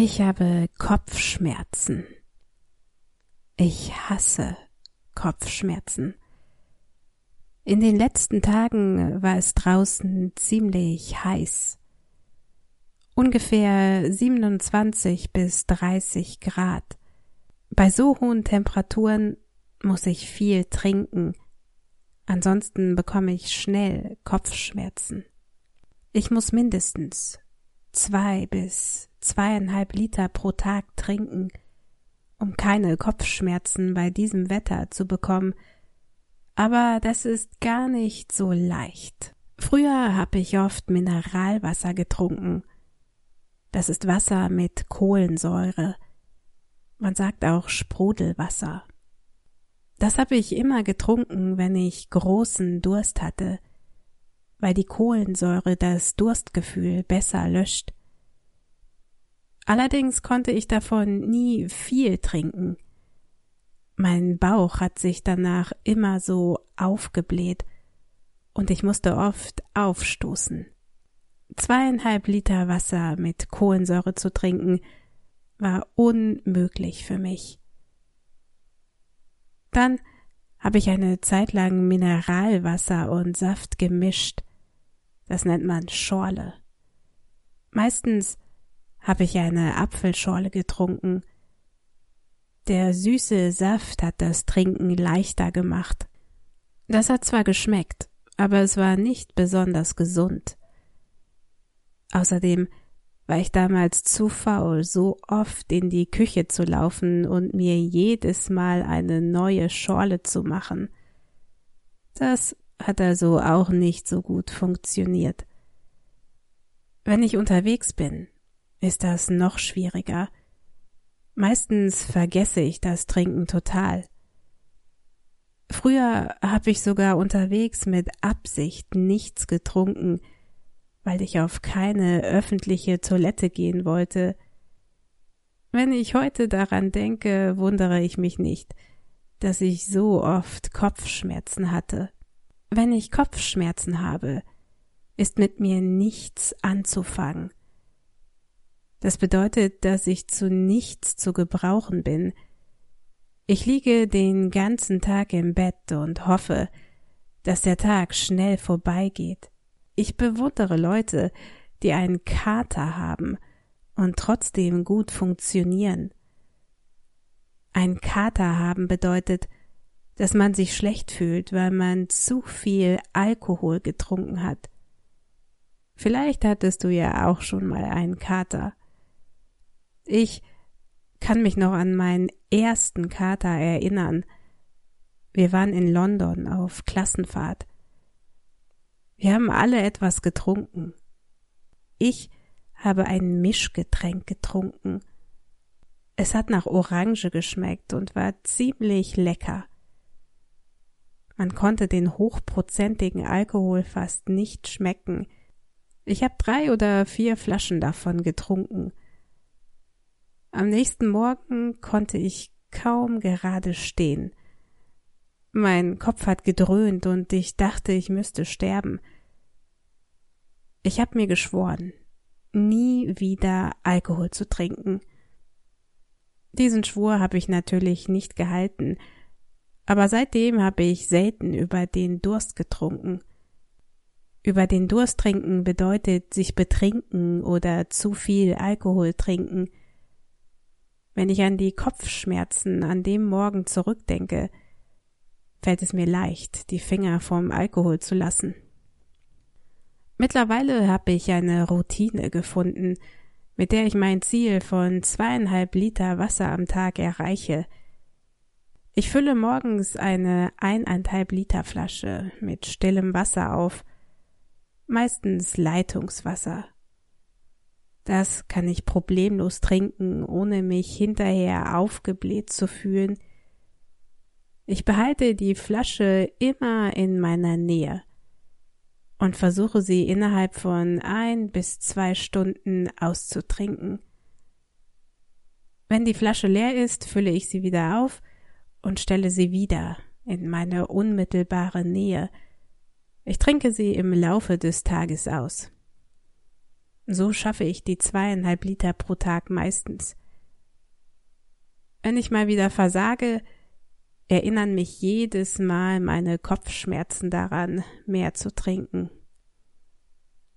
Ich habe Kopfschmerzen. Ich hasse Kopfschmerzen. In den letzten Tagen war es draußen ziemlich heiß. Ungefähr 27 bis 30 Grad. Bei so hohen Temperaturen muss ich viel trinken, ansonsten bekomme ich schnell Kopfschmerzen. Ich muss mindestens zwei bis zweieinhalb Liter pro Tag trinken, um keine Kopfschmerzen bei diesem Wetter zu bekommen, aber das ist gar nicht so leicht. Früher habe ich oft Mineralwasser getrunken. Das ist Wasser mit Kohlensäure. Man sagt auch Sprudelwasser. Das habe ich immer getrunken, wenn ich großen Durst hatte weil die Kohlensäure das Durstgefühl besser löscht. Allerdings konnte ich davon nie viel trinken. Mein Bauch hat sich danach immer so aufgebläht und ich musste oft aufstoßen. Zweieinhalb Liter Wasser mit Kohlensäure zu trinken war unmöglich für mich. Dann habe ich eine Zeit lang Mineralwasser und Saft gemischt das nennt man Schorle. Meistens habe ich eine Apfelschorle getrunken. Der süße Saft hat das Trinken leichter gemacht. Das hat zwar geschmeckt, aber es war nicht besonders gesund. Außerdem war ich damals zu faul, so oft in die Küche zu laufen und mir jedes Mal eine neue Schorle zu machen. Das hat also auch nicht so gut funktioniert. Wenn ich unterwegs bin, ist das noch schwieriger. Meistens vergesse ich das Trinken total. Früher habe ich sogar unterwegs mit Absicht nichts getrunken, weil ich auf keine öffentliche Toilette gehen wollte. Wenn ich heute daran denke, wundere ich mich nicht, dass ich so oft Kopfschmerzen hatte. Wenn ich Kopfschmerzen habe, ist mit mir nichts anzufangen. Das bedeutet, dass ich zu nichts zu gebrauchen bin. Ich liege den ganzen Tag im Bett und hoffe, dass der Tag schnell vorbeigeht. Ich bewundere Leute, die einen Kater haben und trotzdem gut funktionieren. Ein Kater haben bedeutet, dass man sich schlecht fühlt, weil man zu viel Alkohol getrunken hat. Vielleicht hattest du ja auch schon mal einen Kater. Ich kann mich noch an meinen ersten Kater erinnern. Wir waren in London auf Klassenfahrt. Wir haben alle etwas getrunken. Ich habe ein Mischgetränk getrunken. Es hat nach Orange geschmeckt und war ziemlich lecker. Man konnte den hochprozentigen Alkohol fast nicht schmecken. Ich habe drei oder vier Flaschen davon getrunken. Am nächsten Morgen konnte ich kaum gerade stehen. Mein Kopf hat gedröhnt und ich dachte, ich müsste sterben. Ich habe mir geschworen, nie wieder Alkohol zu trinken. Diesen Schwur habe ich natürlich nicht gehalten, aber seitdem habe ich selten über den Durst getrunken. Über den Durst trinken bedeutet sich betrinken oder zu viel Alkohol trinken. Wenn ich an die Kopfschmerzen an dem Morgen zurückdenke, fällt es mir leicht, die Finger vom Alkohol zu lassen. Mittlerweile habe ich eine Routine gefunden, mit der ich mein Ziel von zweieinhalb Liter Wasser am Tag erreiche – ich fülle morgens eine eineinhalb Liter Flasche mit stillem Wasser auf, meistens Leitungswasser. Das kann ich problemlos trinken, ohne mich hinterher aufgebläht zu fühlen. Ich behalte die Flasche immer in meiner Nähe und versuche sie innerhalb von ein bis zwei Stunden auszutrinken. Wenn die Flasche leer ist, fülle ich sie wieder auf und stelle sie wieder in meine unmittelbare Nähe. Ich trinke sie im Laufe des Tages aus. So schaffe ich die zweieinhalb Liter pro Tag meistens. Wenn ich mal wieder versage, erinnern mich jedes Mal meine Kopfschmerzen daran, mehr zu trinken.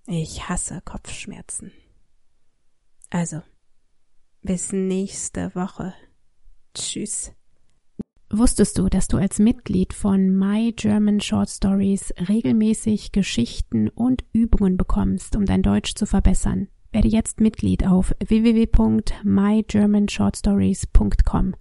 Ich hasse Kopfschmerzen. Also, bis nächste Woche. Tschüss. Wusstest du, dass du als Mitglied von My German Short Stories regelmäßig Geschichten und Übungen bekommst, um dein Deutsch zu verbessern? Werde jetzt Mitglied auf www.mygermanshortstories.com.